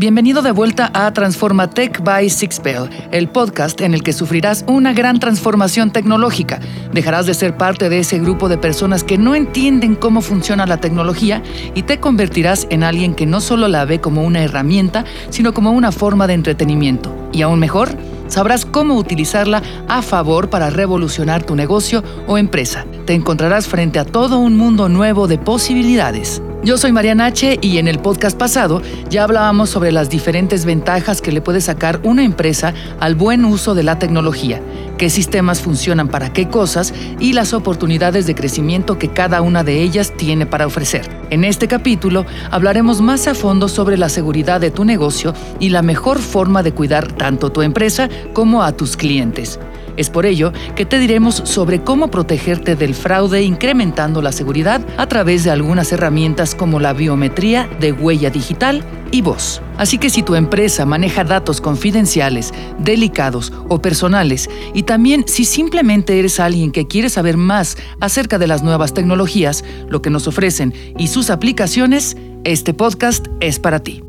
Bienvenido de vuelta a Transforma Tech by Sixpel, el podcast en el que sufrirás una gran transformación tecnológica. Dejarás de ser parte de ese grupo de personas que no entienden cómo funciona la tecnología y te convertirás en alguien que no solo la ve como una herramienta, sino como una forma de entretenimiento. Y aún mejor, sabrás cómo utilizarla a favor para revolucionar tu negocio o empresa. Te encontrarás frente a todo un mundo nuevo de posibilidades. Yo soy Mariana H y en el podcast pasado ya hablábamos sobre las diferentes ventajas que le puede sacar una empresa al buen uso de la tecnología, qué sistemas funcionan para qué cosas y las oportunidades de crecimiento que cada una de ellas tiene para ofrecer. En este capítulo hablaremos más a fondo sobre la seguridad de tu negocio y la mejor forma de cuidar tanto tu empresa como a tus clientes. Es por ello que te diremos sobre cómo protegerte del fraude incrementando la seguridad a través de algunas herramientas como la biometría de huella digital y voz. Así que si tu empresa maneja datos confidenciales, delicados o personales, y también si simplemente eres alguien que quiere saber más acerca de las nuevas tecnologías, lo que nos ofrecen y sus aplicaciones, este podcast es para ti.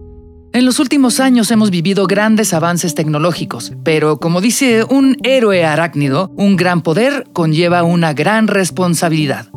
En los últimos años hemos vivido grandes avances tecnológicos, pero como dice un héroe arácnido, un gran poder conlleva una gran responsabilidad.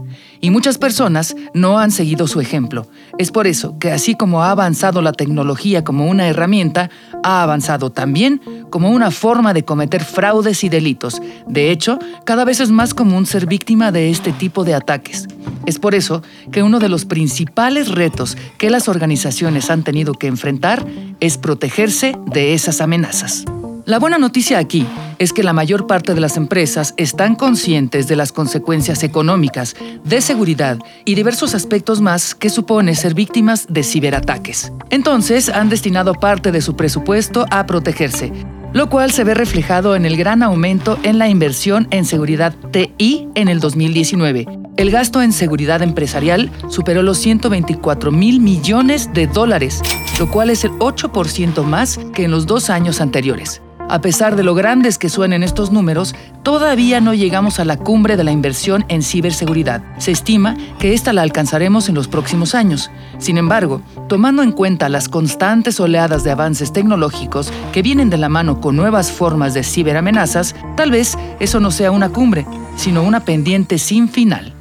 Y muchas personas no han seguido su ejemplo. Es por eso que así como ha avanzado la tecnología como una herramienta, ha avanzado también como una forma de cometer fraudes y delitos. De hecho, cada vez es más común ser víctima de este tipo de ataques. Es por eso que uno de los principales retos que las organizaciones han tenido que enfrentar es protegerse de esas amenazas. La buena noticia aquí es que la mayor parte de las empresas están conscientes de las consecuencias económicas, de seguridad y diversos aspectos más que supone ser víctimas de ciberataques. Entonces han destinado parte de su presupuesto a protegerse, lo cual se ve reflejado en el gran aumento en la inversión en seguridad TI en el 2019. El gasto en seguridad empresarial superó los 124 mil millones de dólares, lo cual es el 8% más que en los dos años anteriores. A pesar de lo grandes que suenen estos números, todavía no llegamos a la cumbre de la inversión en ciberseguridad. Se estima que esta la alcanzaremos en los próximos años. Sin embargo, tomando en cuenta las constantes oleadas de avances tecnológicos que vienen de la mano con nuevas formas de ciberamenazas, tal vez eso no sea una cumbre, sino una pendiente sin final.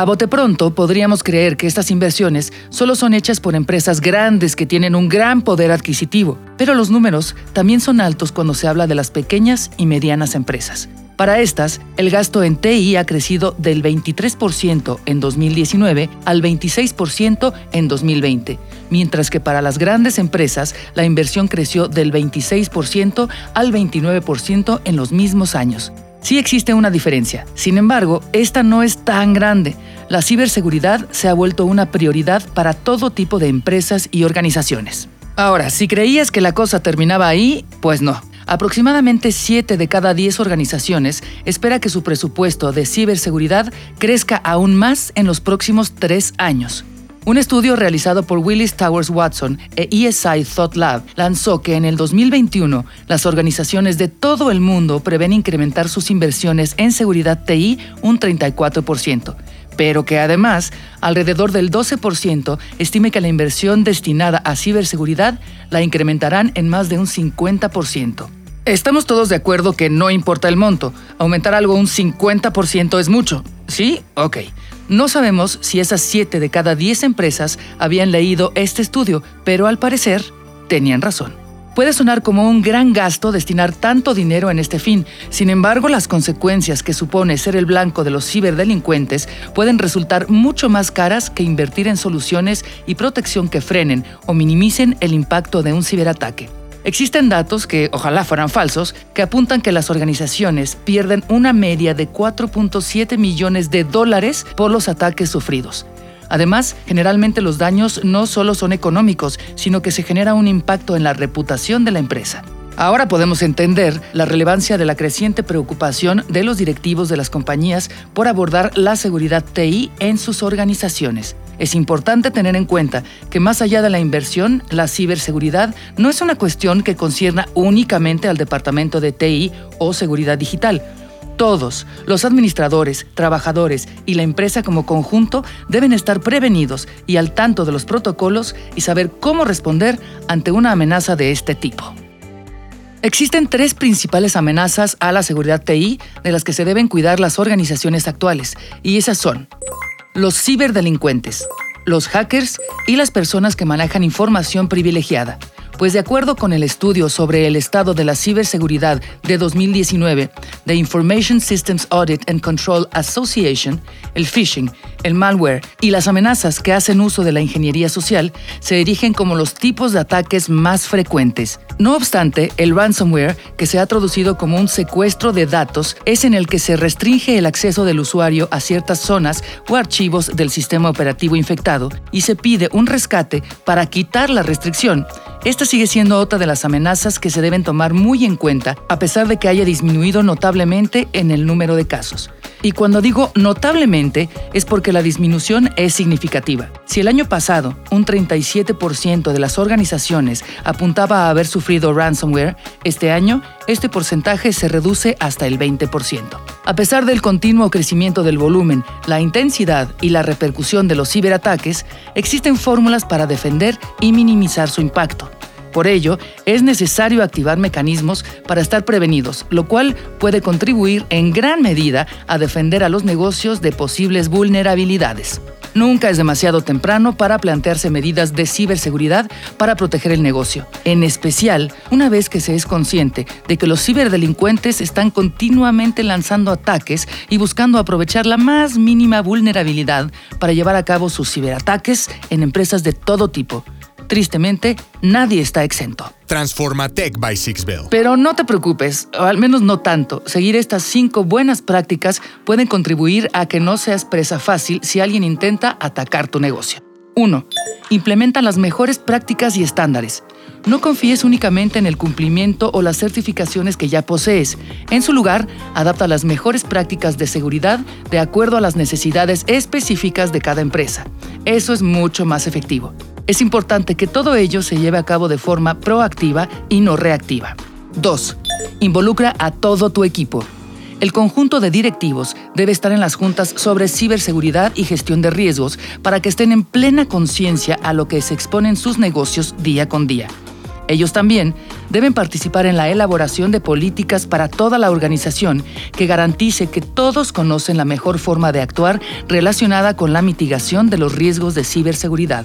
A bote pronto podríamos creer que estas inversiones solo son hechas por empresas grandes que tienen un gran poder adquisitivo, pero los números también son altos cuando se habla de las pequeñas y medianas empresas. Para estas, el gasto en TI ha crecido del 23% en 2019 al 26% en 2020, mientras que para las grandes empresas la inversión creció del 26% al 29% en los mismos años. Sí existe una diferencia, sin embargo, esta no es tan grande. La ciberseguridad se ha vuelto una prioridad para todo tipo de empresas y organizaciones. Ahora, si creías que la cosa terminaba ahí, pues no. Aproximadamente 7 de cada 10 organizaciones espera que su presupuesto de ciberseguridad crezca aún más en los próximos tres años. Un estudio realizado por Willis Towers Watson e ESI Thought Lab lanzó que en el 2021 las organizaciones de todo el mundo prevén incrementar sus inversiones en seguridad TI un 34%, pero que además alrededor del 12% estime que la inversión destinada a ciberseguridad la incrementarán en más de un 50%. Estamos todos de acuerdo que no importa el monto, aumentar algo un 50% es mucho. ¿Sí? Ok. No sabemos si esas 7 de cada 10 empresas habían leído este estudio, pero al parecer tenían razón. Puede sonar como un gran gasto destinar tanto dinero en este fin, sin embargo las consecuencias que supone ser el blanco de los ciberdelincuentes pueden resultar mucho más caras que invertir en soluciones y protección que frenen o minimicen el impacto de un ciberataque. Existen datos que, ojalá fueran falsos, que apuntan que las organizaciones pierden una media de 4.7 millones de dólares por los ataques sufridos. Además, generalmente los daños no solo son económicos, sino que se genera un impacto en la reputación de la empresa. Ahora podemos entender la relevancia de la creciente preocupación de los directivos de las compañías por abordar la seguridad TI en sus organizaciones. Es importante tener en cuenta que más allá de la inversión, la ciberseguridad no es una cuestión que concierna únicamente al departamento de TI o seguridad digital. Todos, los administradores, trabajadores y la empresa como conjunto deben estar prevenidos y al tanto de los protocolos y saber cómo responder ante una amenaza de este tipo. Existen tres principales amenazas a la seguridad TI de las que se deben cuidar las organizaciones actuales, y esas son los ciberdelincuentes, los hackers y las personas que manejan información privilegiada. Pues de acuerdo con el estudio sobre el estado de la ciberseguridad de 2019 de Information Systems Audit and Control Association, el phishing, el malware y las amenazas que hacen uso de la ingeniería social se dirigen como los tipos de ataques más frecuentes. No obstante, el ransomware, que se ha traducido como un secuestro de datos, es en el que se restringe el acceso del usuario a ciertas zonas o archivos del sistema operativo infectado y se pide un rescate para quitar la restricción. Esta sigue siendo otra de las amenazas que se deben tomar muy en cuenta, a pesar de que haya disminuido notablemente en el número de casos. Y cuando digo notablemente es porque la disminución es significativa. Si el año pasado un 37% de las organizaciones apuntaba a haber sufrido ransomware, este año este porcentaje se reduce hasta el 20%. A pesar del continuo crecimiento del volumen, la intensidad y la repercusión de los ciberataques, existen fórmulas para defender y minimizar su impacto. Por ello, es necesario activar mecanismos para estar prevenidos, lo cual puede contribuir en gran medida a defender a los negocios de posibles vulnerabilidades. Nunca es demasiado temprano para plantearse medidas de ciberseguridad para proteger el negocio, en especial una vez que se es consciente de que los ciberdelincuentes están continuamente lanzando ataques y buscando aprovechar la más mínima vulnerabilidad para llevar a cabo sus ciberataques en empresas de todo tipo Tristemente, nadie está exento. Transforma Tech by Sixbell. Pero no te preocupes, o al menos no tanto. Seguir estas cinco buenas prácticas pueden contribuir a que no seas presa fácil si alguien intenta atacar tu negocio. 1. Implementa las mejores prácticas y estándares. No confíes únicamente en el cumplimiento o las certificaciones que ya posees. En su lugar, adapta las mejores prácticas de seguridad de acuerdo a las necesidades específicas de cada empresa. Eso es mucho más efectivo. Es importante que todo ello se lleve a cabo de forma proactiva y no reactiva. 2. Involucra a todo tu equipo. El conjunto de directivos debe estar en las juntas sobre ciberseguridad y gestión de riesgos para que estén en plena conciencia a lo que se exponen sus negocios día con día. Ellos también deben participar en la elaboración de políticas para toda la organización que garantice que todos conocen la mejor forma de actuar relacionada con la mitigación de los riesgos de ciberseguridad.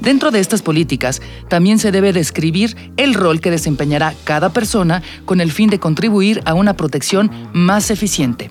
Dentro de estas políticas, también se debe describir el rol que desempeñará cada persona con el fin de contribuir a una protección más eficiente.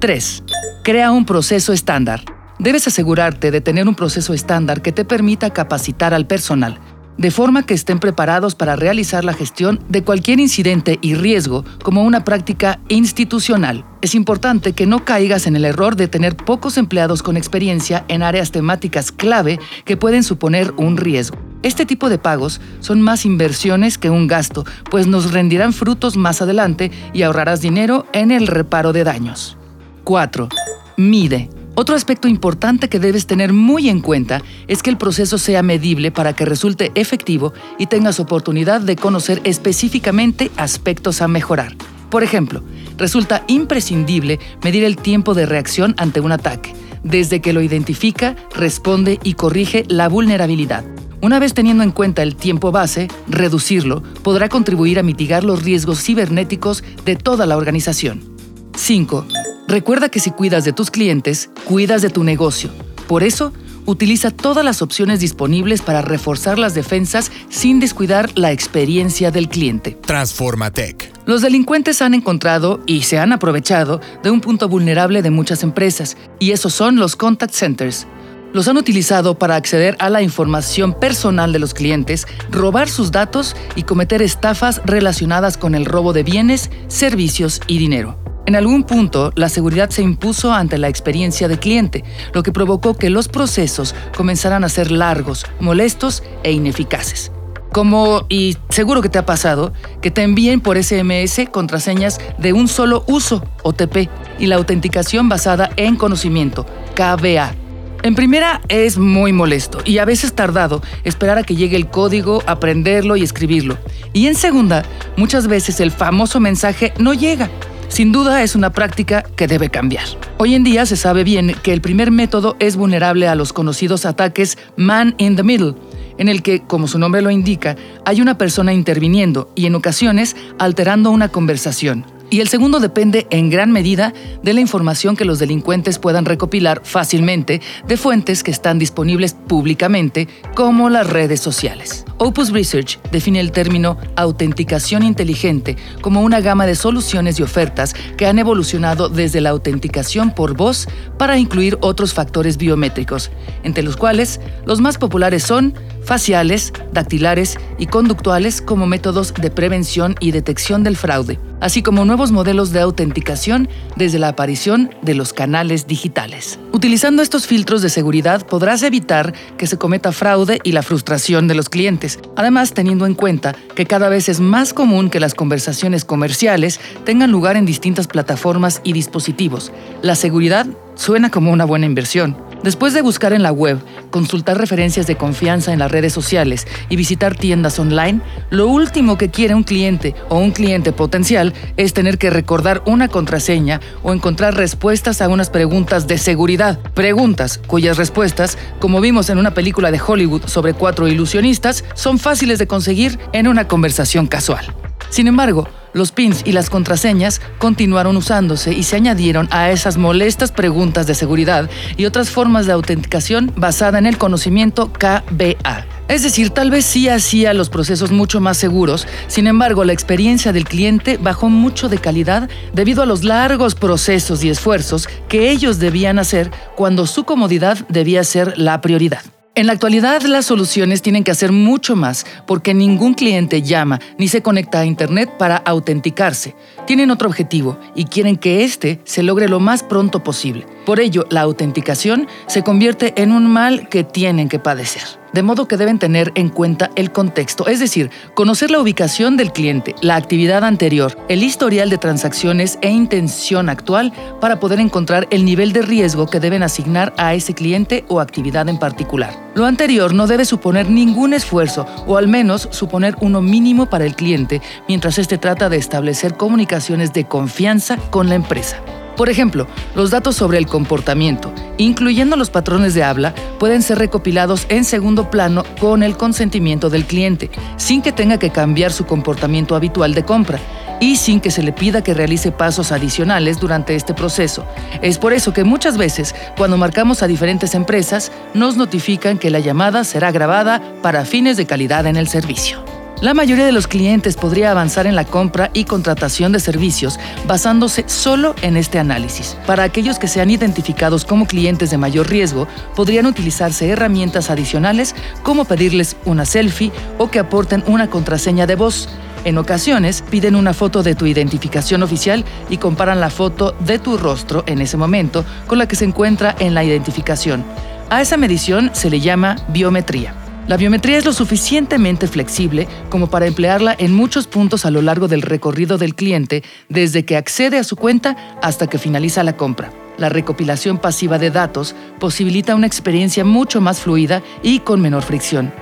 3. Crea un proceso estándar. Debes asegurarte de tener un proceso estándar que te permita capacitar al personal, de forma que estén preparados para realizar la gestión de cualquier incidente y riesgo como una práctica institucional. Es importante que no caigas en el error de tener pocos empleados con experiencia en áreas temáticas clave que pueden suponer un riesgo. Este tipo de pagos son más inversiones que un gasto, pues nos rendirán frutos más adelante y ahorrarás dinero en el reparo de daños. 4. Mide. Otro aspecto importante que debes tener muy en cuenta es que el proceso sea medible para que resulte efectivo y tengas oportunidad de conocer específicamente aspectos a mejorar. Por ejemplo, resulta imprescindible medir el tiempo de reacción ante un ataque, desde que lo identifica, responde y corrige la vulnerabilidad. Una vez teniendo en cuenta el tiempo base, reducirlo podrá contribuir a mitigar los riesgos cibernéticos de toda la organización. 5. Recuerda que si cuidas de tus clientes, cuidas de tu negocio. Por eso, utiliza todas las opciones disponibles para reforzar las defensas sin descuidar la experiencia del cliente. Transforma Tech. Los delincuentes han encontrado y se han aprovechado de un punto vulnerable de muchas empresas, y esos son los contact centers. Los han utilizado para acceder a la información personal de los clientes, robar sus datos y cometer estafas relacionadas con el robo de bienes, servicios y dinero. En algún punto, la seguridad se impuso ante la experiencia del cliente, lo que provocó que los procesos comenzaran a ser largos, molestos e ineficaces. Como, y seguro que te ha pasado, que te envíen por SMS contraseñas de un solo uso, OTP, y la autenticación basada en conocimiento, KBA. En primera es muy molesto y a veces tardado esperar a que llegue el código, aprenderlo y escribirlo. Y en segunda, muchas veces el famoso mensaje no llega Sin duda es una práctica que debe cambiar. Hoy en día se sabe bien que el primer método es vulnerable a los conocidos ataques man in the middle, en el que, como su nombre lo indica, hay una persona interviniendo y en ocasiones alterando una conversación. Y el segundo depende en gran medida de la información que los delincuentes puedan recopilar fácilmente de fuentes que están disponibles públicamente, como las redes sociales. Opus Research define el término autenticación inteligente como una gama de soluciones y ofertas que han evolucionado desde la autenticación por voz para incluir otros factores biométricos, entre los cuales los más populares son faciales, dactilares y conductuales como métodos de prevención y detección del fraude, así como nuevos modelos de autenticación desde la aparición de los canales digitales. Utilizando estos filtros de seguridad podrás evitar que se cometa fraude y la frustración de los clientes, además teniendo en cuenta que cada vez es más común que las conversaciones comerciales tengan lugar en distintas plataformas y dispositivos. La seguridad suena como una buena inversión. Después de buscar en la web, consultar referencias de confianza en las redes sociales y visitar tiendas online, lo último que quiere un cliente o un cliente potencial es tener que recordar una contraseña o encontrar respuestas a unas preguntas de seguridad. Preguntas cuyas respuestas, como vimos en una película de Hollywood sobre cuatro ilusionistas, son fáciles de conseguir en una conversación casual. Sin embargo, los pins y las contraseñas continuaron usándose y se añadieron a esas molestas preguntas de seguridad y otras formas de autenticación basada en el conocimiento KBA. Es decir, tal vez sí hacía los procesos mucho más seguros, sin embargo la experiencia del cliente bajó mucho de calidad debido a los largos procesos y esfuerzos que ellos debían hacer cuando su comodidad debía ser la prioridad. En la actualidad las soluciones tienen que hacer mucho más porque ningún cliente llama ni se conecta a Internet para autenticarse. Tienen otro objetivo y quieren que éste se logre lo más pronto posible. Por ello, la autenticación se convierte en un mal que tienen que padecer. De modo que deben tener en cuenta el contexto, es decir, conocer la ubicación del cliente, la actividad anterior, el historial de transacciones e intención actual para poder encontrar el nivel de riesgo que deben asignar a ese cliente o actividad en particular. Lo anterior no debe suponer ningún esfuerzo o al menos suponer uno mínimo para el cliente mientras éste trata de establecer comunicaciones de confianza con la empresa. Por ejemplo, los datos sobre el comportamiento, incluyendo los patrones de habla, pueden ser recopilados en segundo plano con el consentimiento del cliente, sin que tenga que cambiar su comportamiento habitual de compra y sin que se le pida que realice pasos adicionales durante este proceso. Es por eso que muchas veces, cuando marcamos a diferentes empresas, nos notifican que la llamada será grabada para fines de calidad en el servicio. La mayoría de los clientes podría avanzar en la compra y contratación de servicios basándose solo en este análisis. Para aquellos que sean identificados como clientes de mayor riesgo, podrían utilizarse herramientas adicionales como pedirles una selfie o que aporten una contraseña de voz. En ocasiones piden una foto de tu identificación oficial y comparan la foto de tu rostro en ese momento con la que se encuentra en la identificación. A esa medición se le llama biometría. La biometría es lo suficientemente flexible como para emplearla en muchos puntos a lo largo del recorrido del cliente, desde que accede a su cuenta hasta que finaliza la compra. La recopilación pasiva de datos posibilita una experiencia mucho más fluida y con menor fricción.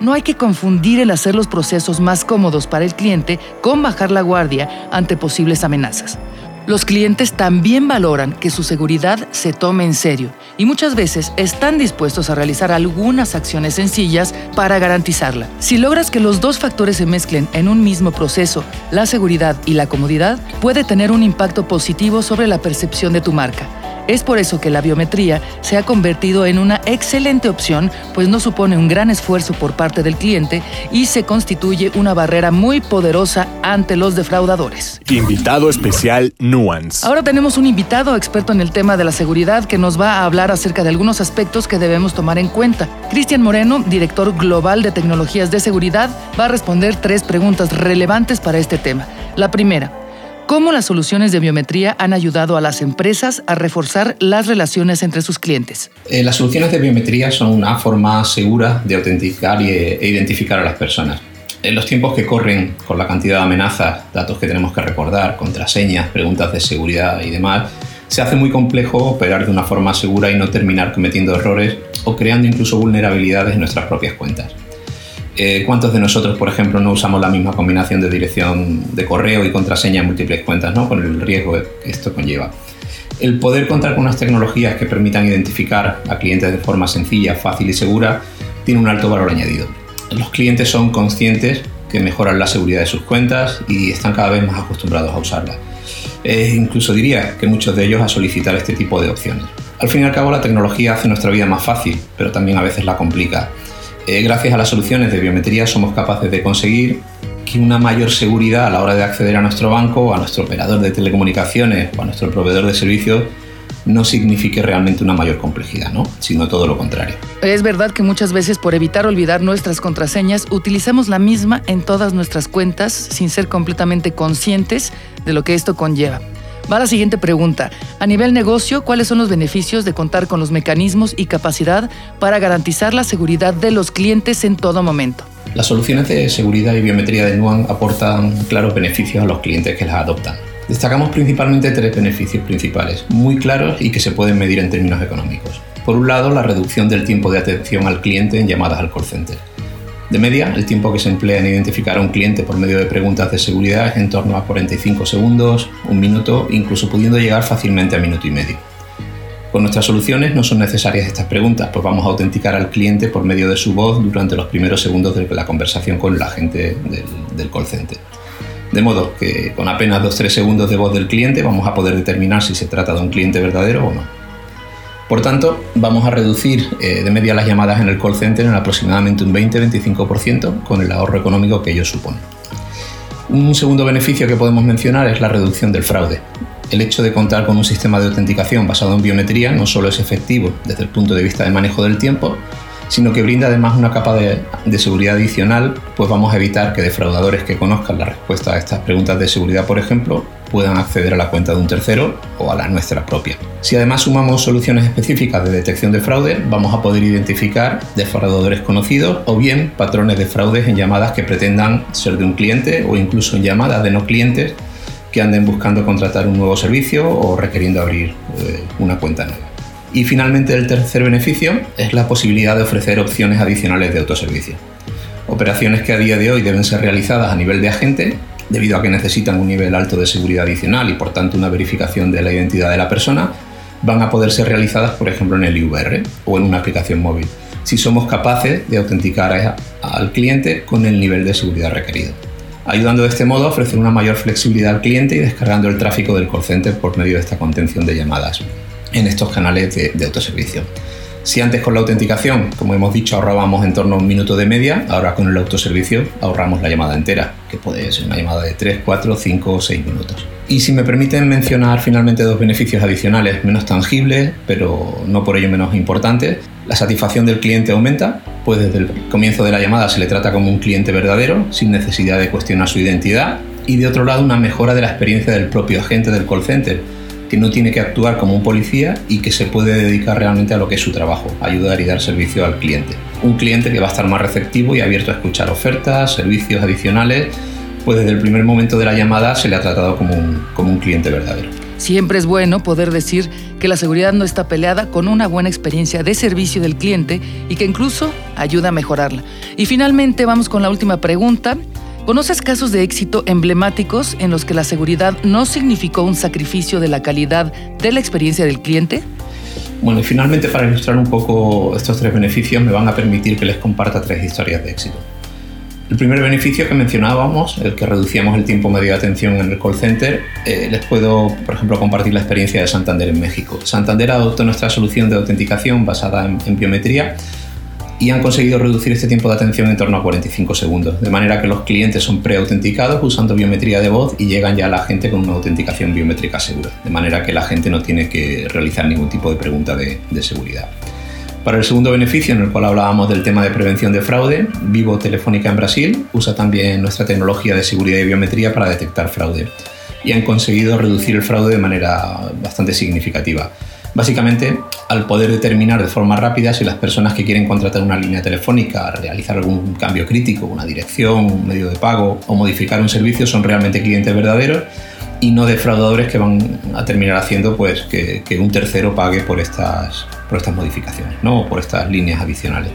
No hay que confundir el hacer los procesos más cómodos para el cliente con bajar la guardia ante posibles amenazas. Los clientes también valoran que su seguridad se tome en serio y muchas veces están dispuestos a realizar algunas acciones sencillas para garantizarla. Si logras que los dos factores se mezclen en un mismo proceso, la seguridad y la comodidad, puede tener un impacto positivo sobre la percepción de tu marca es por eso que la biometría se ha convertido en una excelente opción, pues no supone un gran esfuerzo por parte del cliente y se constituye una barrera muy poderosa ante los defraudadores. Invitado especial Nuance. Ahora tenemos un invitado experto en el tema de la seguridad que nos va a hablar acerca de algunos aspectos que debemos tomar en cuenta. Cristian Moreno, director global de tecnologías de seguridad, va a responder tres preguntas relevantes para este tema. La primera, cómo las soluciones de biometría han ayudado a las empresas a reforzar las relaciones entre sus clientes. Eh, las soluciones de biometría son una forma segura de autenticar e identificar a las personas. En los tiempos que corren, con la cantidad de amenazas, datos que tenemos que recordar, contraseñas, preguntas de seguridad y demás, se hace muy complejo operar de una forma segura y no terminar cometiendo errores o creando incluso vulnerabilidades en nuestras propias cuentas. Eh, ¿Cuántos de nosotros, por ejemplo, no usamos la misma combinación de dirección de correo y contraseña en múltiples cuentas, ¿no? con el riesgo que esto conlleva? El poder contar con unas tecnologías que permitan identificar a clientes de forma sencilla, fácil y segura tiene un alto valor añadido. Los clientes son conscientes que mejoran la seguridad de sus cuentas y están cada vez más acostumbrados a usarla. incluso diría que muchos de ellos a solicitar este tipo de opciones. Al fin y al cabo la tecnología hace nuestra vida más fácil, pero también a veces la complica. Eh, gracias a las soluciones de biometría somos capaces de conseguir que una mayor seguridad a la hora de acceder a nuestro banco, a nuestro operador de telecomunicaciones o a nuestro proveedor de servicios no signifique realmente una mayor complejidad, ¿no? sino todo lo contrario. Es verdad que muchas veces por evitar olvidar nuestras contraseñas utilizamos la misma en todas nuestras cuentas sin ser completamente conscientes de lo que esto conlleva. Va la siguiente pregunta. A nivel negocio, ¿cuáles son los beneficios de contar con los mecanismos y capacidad para garantizar la seguridad de los clientes en todo momento? Las soluciones de seguridad y biometría de Nuan aportan claros beneficios a los clientes que las adoptan. Destacamos principalmente tres beneficios principales, muy claros y que se pueden medir en términos económicos. Por un lado, la reducción del tiempo de atención al cliente en llamadas al call center. De media, el tiempo que se emplea en identificar a un cliente por medio de preguntas de seguridad es en torno a 45 segundos, un minuto, incluso pudiendo llegar fácilmente a minuto y medio. Con nuestras soluciones no son necesarias estas preguntas, pues vamos a autenticar al cliente por medio de su voz durante los primeros segundos de la conversación con la gente del, del call center. De modo que con apenas 2-3 segundos de voz del cliente vamos a poder determinar si se trata de un cliente verdadero o no. Por tanto, vamos a reducir eh, de media las llamadas en el call center en aproximadamente un 20-25% con el ahorro económico que ello supone. Un segundo beneficio que podemos mencionar es la reducción del fraude. El hecho de contar con un sistema de autenticación basado en biometría no solo es efectivo desde el punto de vista de manejo del tiempo, sino que brinda además una capa de, seguridad adicional, pues vamos a evitar que defraudadores que conozcan la respuesta a estas preguntas de seguridad, por ejemplo, puedan acceder a la cuenta de un tercero o a la nuestra propia. Si además sumamos soluciones específicas de detección de fraude, vamos a poder identificar defraudadores conocidos o bien patrones de fraudes en llamadas que pretendan ser de un cliente o incluso en llamadas de no clientes que anden buscando contratar un nuevo servicio o requiriendo abrir eh, una cuenta nueva. Y finalmente el tercer beneficio es la posibilidad de ofrecer opciones adicionales de autoservicio. Operaciones que a día de hoy deben ser realizadas a nivel de agente debido a que necesitan un nivel alto de seguridad adicional y por tanto una verificación de la identidad de la persona, van a poder ser realizadas por ejemplo en el IVR o en una aplicación móvil, si somos capaces de autenticar al cliente con el nivel de seguridad requerido ayudando de este modo a ofrecer una mayor flexibilidad al cliente y descargando el tráfico del call center por medio de esta contención de llamadas en estos canales de, autoservicio. Si antes con la autenticación, como hemos dicho, ahorrábamos en torno a un minuto de media, ahora con el autoservicio ahorramos la llamada entera, que puede ser una llamada de 3, 4, 5 o 6 minutos. Y si me permiten mencionar finalmente dos beneficios adicionales menos tangibles, pero no por ello menos importantes, la satisfacción del cliente aumenta, pues desde el comienzo de la llamada se le trata como un cliente verdadero, sin necesidad de cuestionar su identidad, y de otro lado una mejora de la experiencia del propio agente del call center, que no tiene que actuar como un policía y que se puede dedicar realmente a lo que es su trabajo, ayudar y dar servicio al cliente. Un cliente que va a estar más receptivo y abierto a escuchar ofertas, servicios adicionales, pues desde el primer momento de la llamada se le ha tratado como un, como un cliente verdadero. Siempre es bueno poder decir que la seguridad no está peleada con una buena experiencia de servicio del cliente y que incluso ayuda a mejorarla. Y finalmente vamos con la última pregunta ¿Conoces casos de éxito emblemáticos en los que la seguridad no significó un sacrificio de la calidad de la experiencia del cliente? Bueno, y finalmente para ilustrar un poco estos tres beneficios me van a permitir que les comparta tres historias de éxito. El primer beneficio que mencionábamos, el que reducíamos el tiempo medio de atención en el call center, eh, les puedo, por ejemplo, compartir la experiencia de Santander en México. Santander adoptó nuestra solución de autenticación basada en biometría y han conseguido reducir este tiempo de atención en torno a 45 segundos, de manera que los clientes son preautenticados usando biometría de voz y llegan ya a la gente con una autenticación biométrica segura, de manera que la gente no tiene que realizar ningún tipo de pregunta de, seguridad. Para el segundo beneficio, en el cual hablábamos del tema de prevención de fraude, Vivo Telefónica en Brasil usa también nuestra tecnología de seguridad y biometría para detectar fraude y han conseguido reducir el fraude de manera bastante significativa. Básicamente, al poder determinar de forma rápida si las personas que quieren contratar una línea telefónica, realizar algún cambio crítico, una dirección, un medio de pago o modificar un servicio son realmente clientes verdaderos y no defraudadores que van a terminar haciendo pues, que, un tercero pague por estas, por estas modificaciones ¿no? o por estas líneas adicionales.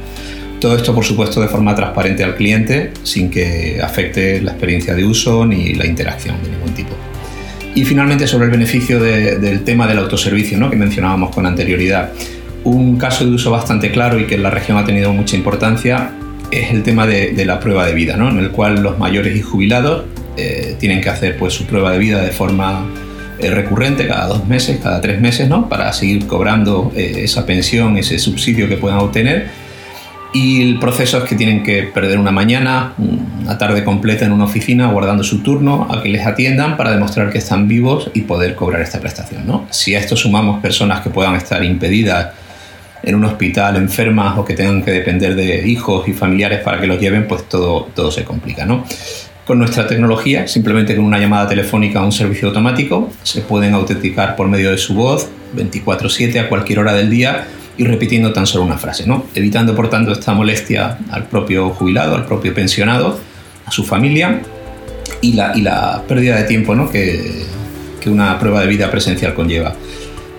Todo esto, por supuesto, de forma transparente al cliente, sin que afecte la experiencia de uso ni la interacción de ningún tipo. Y finalmente, sobre el beneficio del tema del autoservicio, ¿no? que mencionábamos con anterioridad. Un caso de uso bastante claro y que en la región ha tenido mucha importancia es el tema de, la prueba de vida, ¿no? en el cual los mayores y jubilados eh, tienen que hacer pues, su prueba de vida de forma eh, recurrente, cada dos meses, cada tres meses, ¿no? para seguir cobrando eh, esa pensión, ese subsidio que puedan obtener y el proceso es que tienen que perder una mañana, una tarde completa en una oficina guardando su turno a que les atiendan para demostrar que están vivos y poder cobrar esta prestación. ¿no? Si a esto sumamos personas que puedan estar impedidas en un hospital, enfermas o que tengan que depender de hijos y familiares para que los lleven, pues todo, todo se complica. ¿no? Con nuestra tecnología, simplemente con una llamada telefónica a un servicio automático, se pueden autenticar por medio de su voz 24/7 a cualquier hora del día y repitiendo tan solo una frase, ¿no? evitando por tanto esta molestia al propio jubilado, al propio pensionado, a su familia y la, y la pérdida de tiempo ¿no? que, que, una prueba de vida presencial conlleva.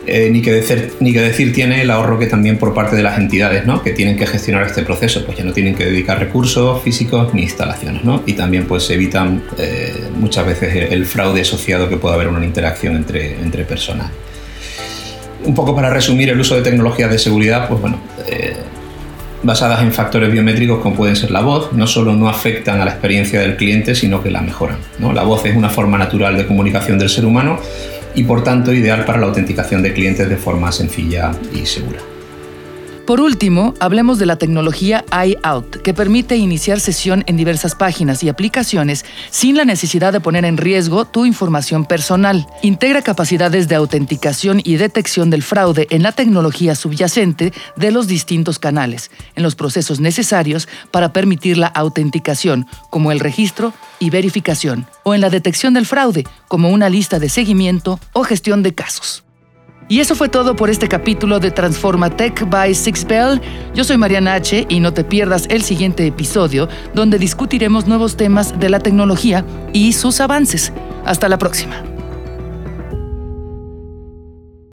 Eh, ni, que decir, ni que decir tiene el ahorro que también por parte de las entidades ¿no? que tienen que gestionar este proceso, pues ya no tienen que dedicar recursos físicos ni instalaciones ¿no? y también pues evitan eh, muchas veces el fraude asociado que puede haber en una interacción entre, entre personas un poco para resumir el uso de tecnologías de seguridad, pues bueno, eh, basadas en factores biométricos como pueden ser la voz, no solo no afectan a la experiencia del cliente, sino que la mejoran. ¿no? La voz es una forma natural de comunicación del ser humano y por tanto ideal para la autenticación de clientes de forma sencilla y segura. Por último, hablemos de la tecnología iOut, que permite iniciar sesión en diversas páginas y aplicaciones sin la necesidad de poner en riesgo tu información personal. Integra capacidades de autenticación y detección del fraude en la tecnología subyacente de los distintos canales, en los procesos necesarios para permitir la autenticación, como el registro y verificación, o en la detección del fraude, como una lista de seguimiento o gestión de casos. Y eso fue todo por este capítulo de Transforma Tech by Sixbell. Yo soy Mariana H. y no te pierdas el siguiente episodio donde discutiremos nuevos temas de la tecnología y sus avances. Hasta la próxima.